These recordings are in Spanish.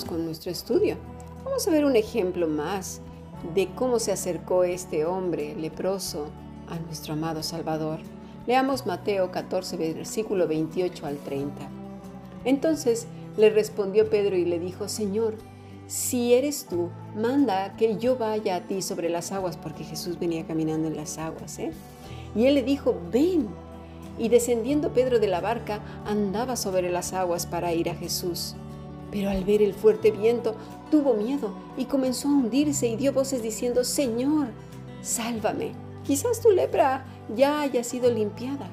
con nuestro estudio. Vamos a ver un ejemplo más de cómo se acercó este hombre leproso a nuestro amado Salvador. Leamos Mateo 14, versículo 28 al 30. Entonces le respondió Pedro y le dijo, Señor, si eres tú, manda que yo vaya a ti sobre las aguas, porque Jesús venía caminando en las aguas. ¿eh? Y él le dijo, ven. Y descendiendo Pedro de la barca, andaba sobre las aguas para ir a Jesús. Pero al ver el fuerte viento, tuvo miedo y comenzó a hundirse y dio voces diciendo, Señor, sálvame. Quizás tu lepra ya haya sido limpiada,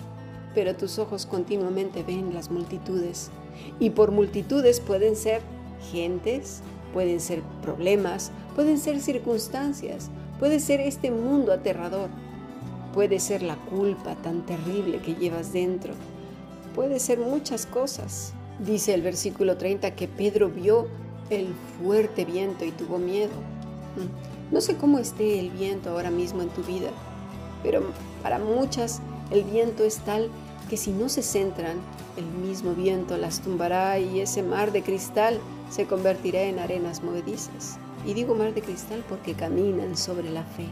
pero tus ojos continuamente ven las multitudes. Y por multitudes pueden ser gentes, pueden ser problemas, pueden ser circunstancias, puede ser este mundo aterrador, puede ser la culpa tan terrible que llevas dentro, puede ser muchas cosas. Dice el versículo 30 que Pedro vio el fuerte viento y tuvo miedo. Mm. No sé cómo esté el viento ahora mismo en tu vida, pero para muchas el viento es tal que si no se centran, el mismo viento las tumbará y ese mar de cristal se convertirá en arenas movedizas. Y digo mar de cristal porque caminan sobre la fe.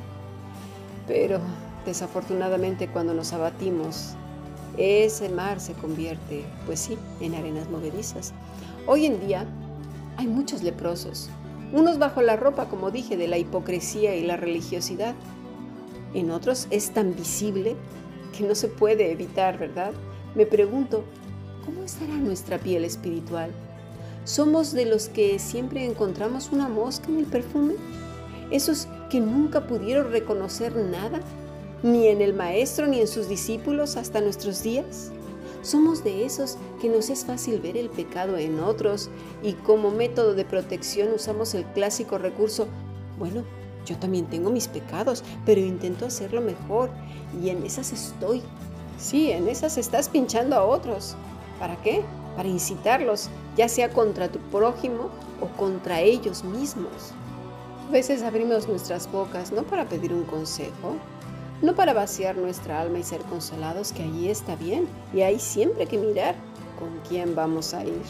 Pero desafortunadamente cuando nos abatimos ese mar se convierte, pues sí, en arenas movedizas. Hoy en día hay muchos leprosos, unos bajo la ropa, como dije, de la hipocresía y la religiosidad. En otros es tan visible que no se puede evitar, ¿verdad? Me pregunto, ¿cómo estará nuestra piel espiritual? ¿Somos de los que siempre encontramos una mosca en el perfume? ¿Esos que nunca pudieron reconocer nada ni en el Maestro ni en sus discípulos hasta nuestros días? Somos de esos que nos es fácil ver el pecado en otros y como método de protección usamos el clásico recurso, bueno, yo también tengo mis pecados, pero intento hacerlo mejor y en esas estoy. Sí, en esas estás pinchando a otros. ¿Para qué? Para incitarlos, ya sea contra tu prójimo o contra ellos mismos. A veces abrimos nuestras bocas no para pedir un consejo, no para vaciar nuestra alma y ser consolados, que allí está bien, y hay siempre que mirar con quién vamos a ir,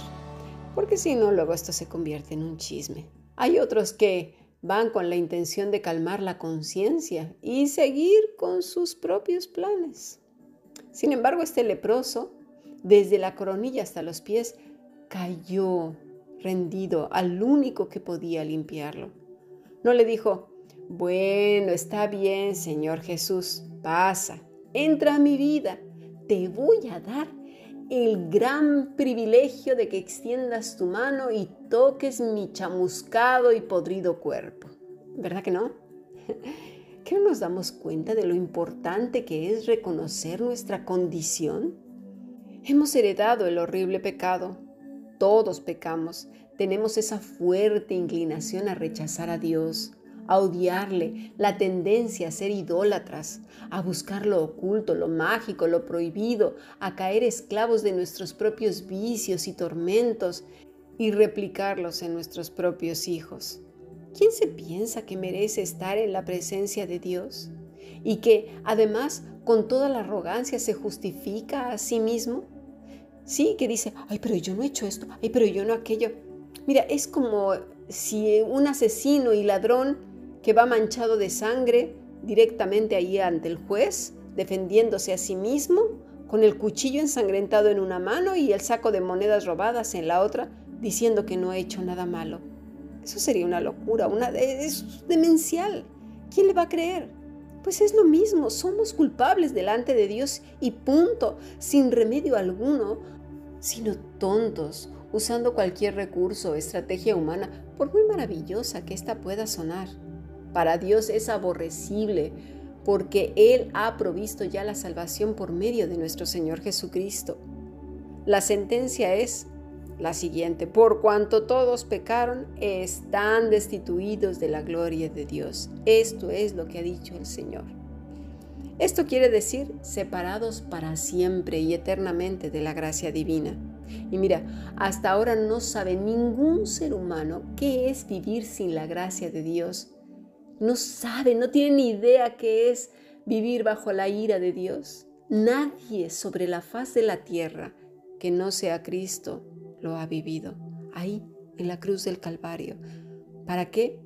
porque si no, luego esto se convierte en un chisme. Hay otros que van con la intención de calmar la conciencia y seguir con sus propios planes. Sin embargo, este leproso, desde la coronilla hasta los pies, cayó rendido al único que podía limpiarlo. No le dijo, bueno, está bien, Señor Jesús, pasa, entra a mi vida, te voy a dar el gran privilegio de que extiendas tu mano y toques mi chamuscado y podrido cuerpo. ¿Verdad que no? ¿Que no nos damos cuenta de lo importante que es reconocer nuestra condición? Hemos heredado el horrible pecado. Todos pecamos. Tenemos esa fuerte inclinación a rechazar a Dios, a odiarle, la tendencia a ser idólatras, a buscar lo oculto, lo mágico, lo prohibido, a caer esclavos de nuestros propios vicios y tormentos y replicarlos en nuestros propios hijos. ¿Quién se piensa que merece estar en la presencia de Dios? Y que además con toda la arrogancia se justifica a sí mismo. Sí, que dice, ay, pero yo no he hecho esto, ay, pero yo no aquello. Mira, es como si un asesino y ladrón que va manchado de sangre directamente ahí ante el juez, defendiéndose a sí mismo, con el cuchillo ensangrentado en una mano y el saco de monedas robadas en la otra, diciendo que no ha hecho nada malo. Eso sería una locura, una es demencial. ¿Quién le va a creer? Pues es lo mismo, somos culpables delante de Dios y punto, sin remedio alguno, sino tontos, usando cualquier recurso o estrategia humana, por muy maravillosa que ésta pueda sonar. Para Dios es aborrecible porque Él ha provisto ya la salvación por medio de nuestro Señor Jesucristo. La sentencia es la siguiente, por cuanto todos pecaron, están destituidos de la gloria de Dios. Esto es lo que ha dicho el Señor. Esto quiere decir separados para siempre y eternamente de la gracia divina. Y mira, hasta ahora no sabe ningún ser humano qué es vivir sin la gracia de Dios no sabe, no tiene ni idea qué es vivir bajo la ira de Dios. Nadie sobre la faz de la tierra que no sea Cristo lo ha vivido. Ahí, en la cruz del Calvario. ¿Para qué?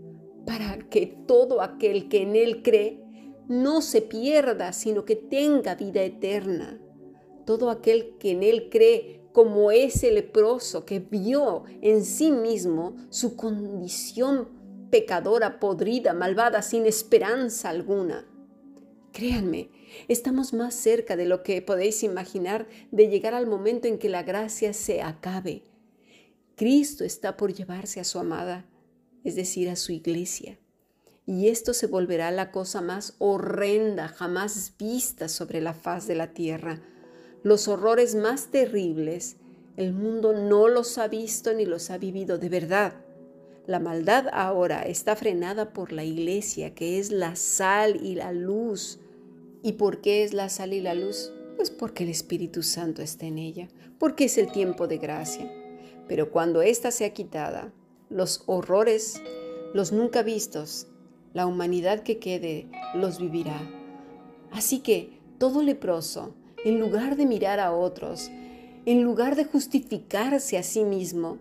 Para que todo aquel que en Él cree no se pierda, sino que tenga vida eterna. Todo aquel que en Él cree, como ese leproso que vio en sí mismo su condición pecadora, podrida, malvada, sin esperanza alguna. Créanme, estamos más cerca de lo que podéis imaginar de llegar al momento en que la gracia se acabe. Cristo está por llevarse a su amada, es decir, a su iglesia. Y esto se volverá la cosa más horrenda jamás vista sobre la faz de la tierra. Los horrores más terribles, el mundo no los ha visto ni los ha vivido de verdad. La maldad ahora está frenada por la iglesia, que es la sal y la luz. ¿Y por qué es la sal y la luz? Pues porque el Espíritu Santo está en ella, porque es el tiempo de gracia. Pero cuando ésta sea quitada, los horrores, los nunca vistos, la humanidad que quede, los vivirá. Así que todo leproso, en lugar de mirar a otros, en lugar de justificarse a sí mismo,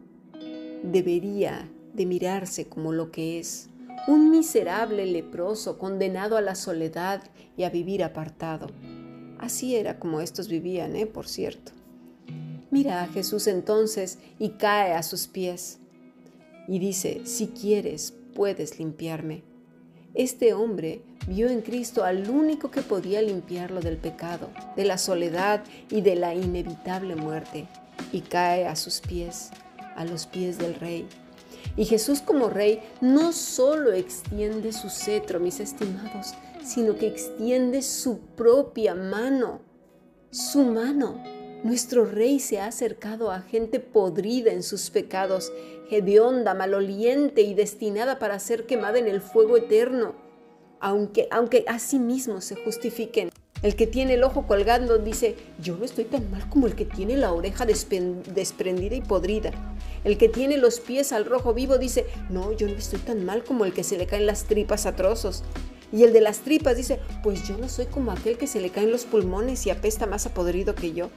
debería de mirarse como lo que es, un miserable leproso condenado a la soledad y a vivir apartado. Así era como estos vivían, ¿eh? Por cierto. Mira a Jesús entonces y cae a sus pies y dice, si quieres, puedes limpiarme. Este hombre vio en Cristo al único que podía limpiarlo del pecado, de la soledad y de la inevitable muerte, y cae a sus pies, a los pies del Rey, y Jesús como rey no solo extiende su cetro, mis estimados, sino que extiende su propia mano, su mano. Nuestro rey se ha acercado a gente podrida en sus pecados, hedionda, maloliente y destinada para ser quemada en el fuego eterno, aunque, aunque a sí mismos se justifiquen. El que tiene el ojo colgando dice, yo no estoy tan mal como el que tiene la oreja desprendida y podrida. El que tiene los pies al rojo vivo dice, no, yo no estoy tan mal como el que se le caen las tripas a trozos. Y el de las tripas dice, pues yo no soy como aquel que se le caen los pulmones y apesta más a podrido que yo.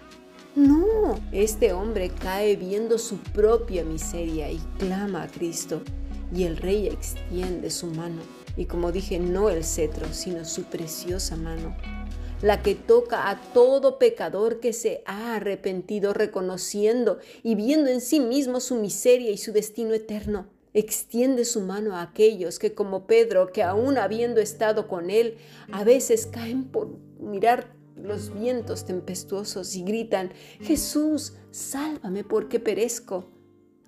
No, este hombre cae viendo su propia miseria y clama a Cristo. Y el rey extiende su mano. Y como dije, no el cetro, sino su preciosa mano la que toca a todo pecador que se ha arrepentido reconociendo y viendo en sí mismo su miseria y su destino eterno. Extiende su mano a aquellos que como Pedro, que aún habiendo estado con él, a veces caen por mirar los vientos tempestuosos y gritan, Jesús, sálvame porque perezco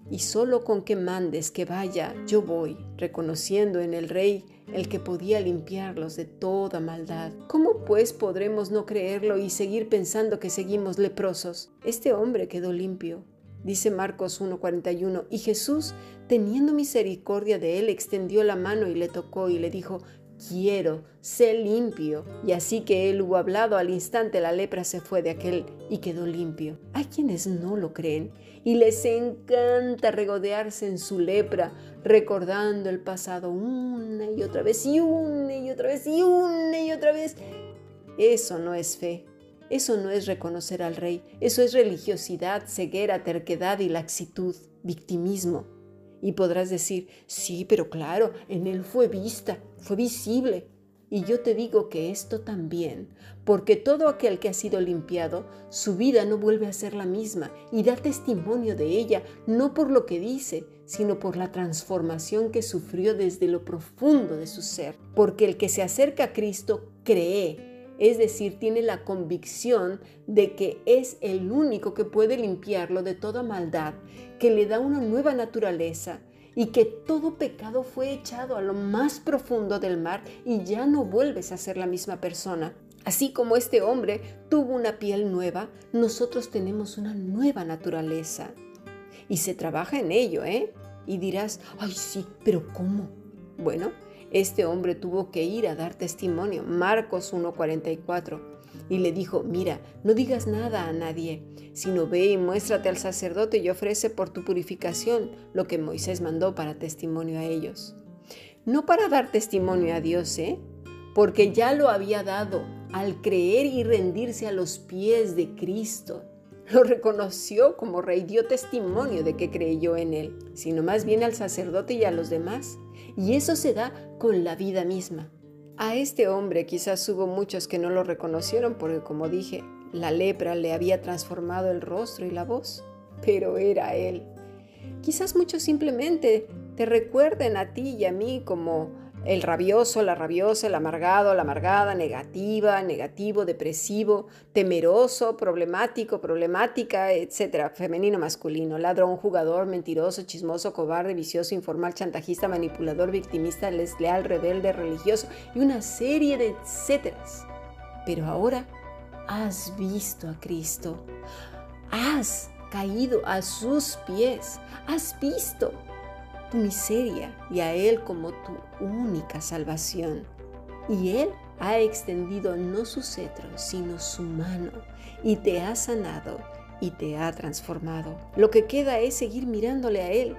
y solo con que mandes que vaya, yo voy, reconociendo en el Rey el que podía limpiarlos de toda maldad. ¿Cómo pues podremos no creerlo y seguir pensando que seguimos leprosos? Este hombre quedó limpio. Dice Marcos 1:41, y Jesús, teniendo misericordia de él, extendió la mano y le tocó y le dijo, quiero, sé limpio. Y así que él hubo hablado, al instante la lepra se fue de aquel y quedó limpio. Hay quienes no lo creen y les encanta regodearse en su lepra, recordando el pasado una y otra vez y una y otra vez y una y otra vez. Eso no es fe. Eso no es reconocer al rey, eso es religiosidad, ceguera, terquedad y laxitud, victimismo. Y podrás decir, sí, pero claro, en él fue vista, fue visible. Y yo te digo que esto también, porque todo aquel que ha sido limpiado, su vida no vuelve a ser la misma y da testimonio de ella, no por lo que dice, sino por la transformación que sufrió desde lo profundo de su ser. Porque el que se acerca a Cristo cree es decir, tiene la convicción de que es el único que puede limpiarlo de toda maldad, que le da una nueva naturaleza y que todo pecado fue echado a lo más profundo del mar y ya no vuelves a ser la misma persona. Así como este hombre tuvo una piel nueva, nosotros tenemos una nueva naturaleza. Y se trabaja en ello, ¿eh? Y dirás, ay sí, pero ¿cómo? Bueno, este hombre tuvo que ir a dar testimonio, Marcos 1.44, y le dijo, mira, no digas nada a nadie, sino ve y muéstrate al sacerdote y ofrece por tu purificación lo que Moisés mandó para testimonio a ellos. No para dar testimonio a Dios, ¿eh? Porque ya lo había dado al creer y rendirse a los pies de Cristo. lo reconoció como rey, dio testimonio de que creyó en él, sino más bien al sacerdote y a los demás. Y eso se da con la vida misma. A este hombre quizás hubo muchos que no lo reconocieron porque, como dije, la lepra le había transformado el rostro y la voz, pero era él. Quizás muchos simplemente te recuerden a ti y a mí como el rabioso, la rabiosa, el amargado, la amargada, negativa, negativo, depresivo, temeroso, problemático, problemática, etcétera, femenino, masculino, ladrón, jugador, mentiroso, chismoso, cobarde, vicioso, informal, chantajista, manipulador, victimista, desleal, rebelde, religioso y una serie de etcéteras. Pero ahora has visto a Cristo, has caído a sus pies, has visto tu miseria y a Él como tu única salvación. Y Él ha extendido no su cetro, sino su mano, y te ha sanado y te ha transformado. Lo que queda es seguir mirándole a Él,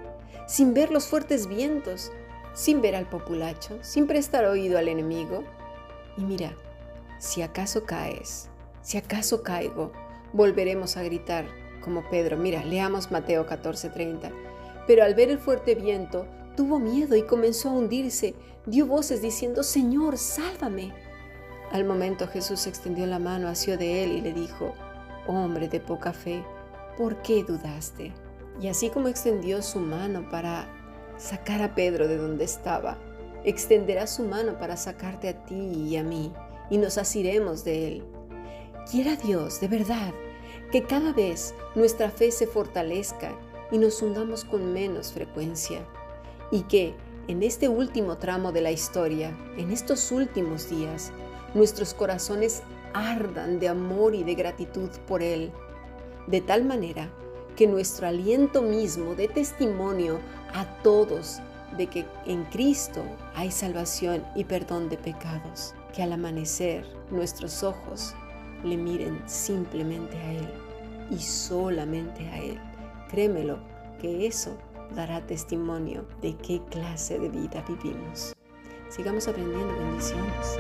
sin ver los fuertes vientos, sin ver al populacho, sin prestar oído al enemigo. Y mira, si acaso caes, si acaso caigo, volveremos a gritar como Pedro. Mira, leamos Mateo 14:30 pero al ver el fuerte viento, tuvo miedo y comenzó a hundirse. Dio voces diciendo, Señor, sálvame. Al momento Jesús extendió la mano hacia de él y le dijo, Hombre de poca fe, ¿por qué dudaste? Y así como extendió su mano para sacar a Pedro de donde estaba, extenderá su mano para sacarte a ti y a mí, y nos asiremos de él. Quiera Dios, de verdad, que cada vez nuestra fe se fortalezca y nos hundamos con menos frecuencia. Y que en este último tramo de la historia, en estos últimos días, nuestros corazones ardan de amor y de gratitud por Él, de tal manera que nuestro aliento mismo dé testimonio a todos de que en Cristo hay salvación y perdón de pecados, que al amanecer nuestros ojos le miren simplemente a Él y solamente a Él Créemelo, que eso dará testimonio de qué clase de vida vivimos. Sigamos aprendiendo bendiciones.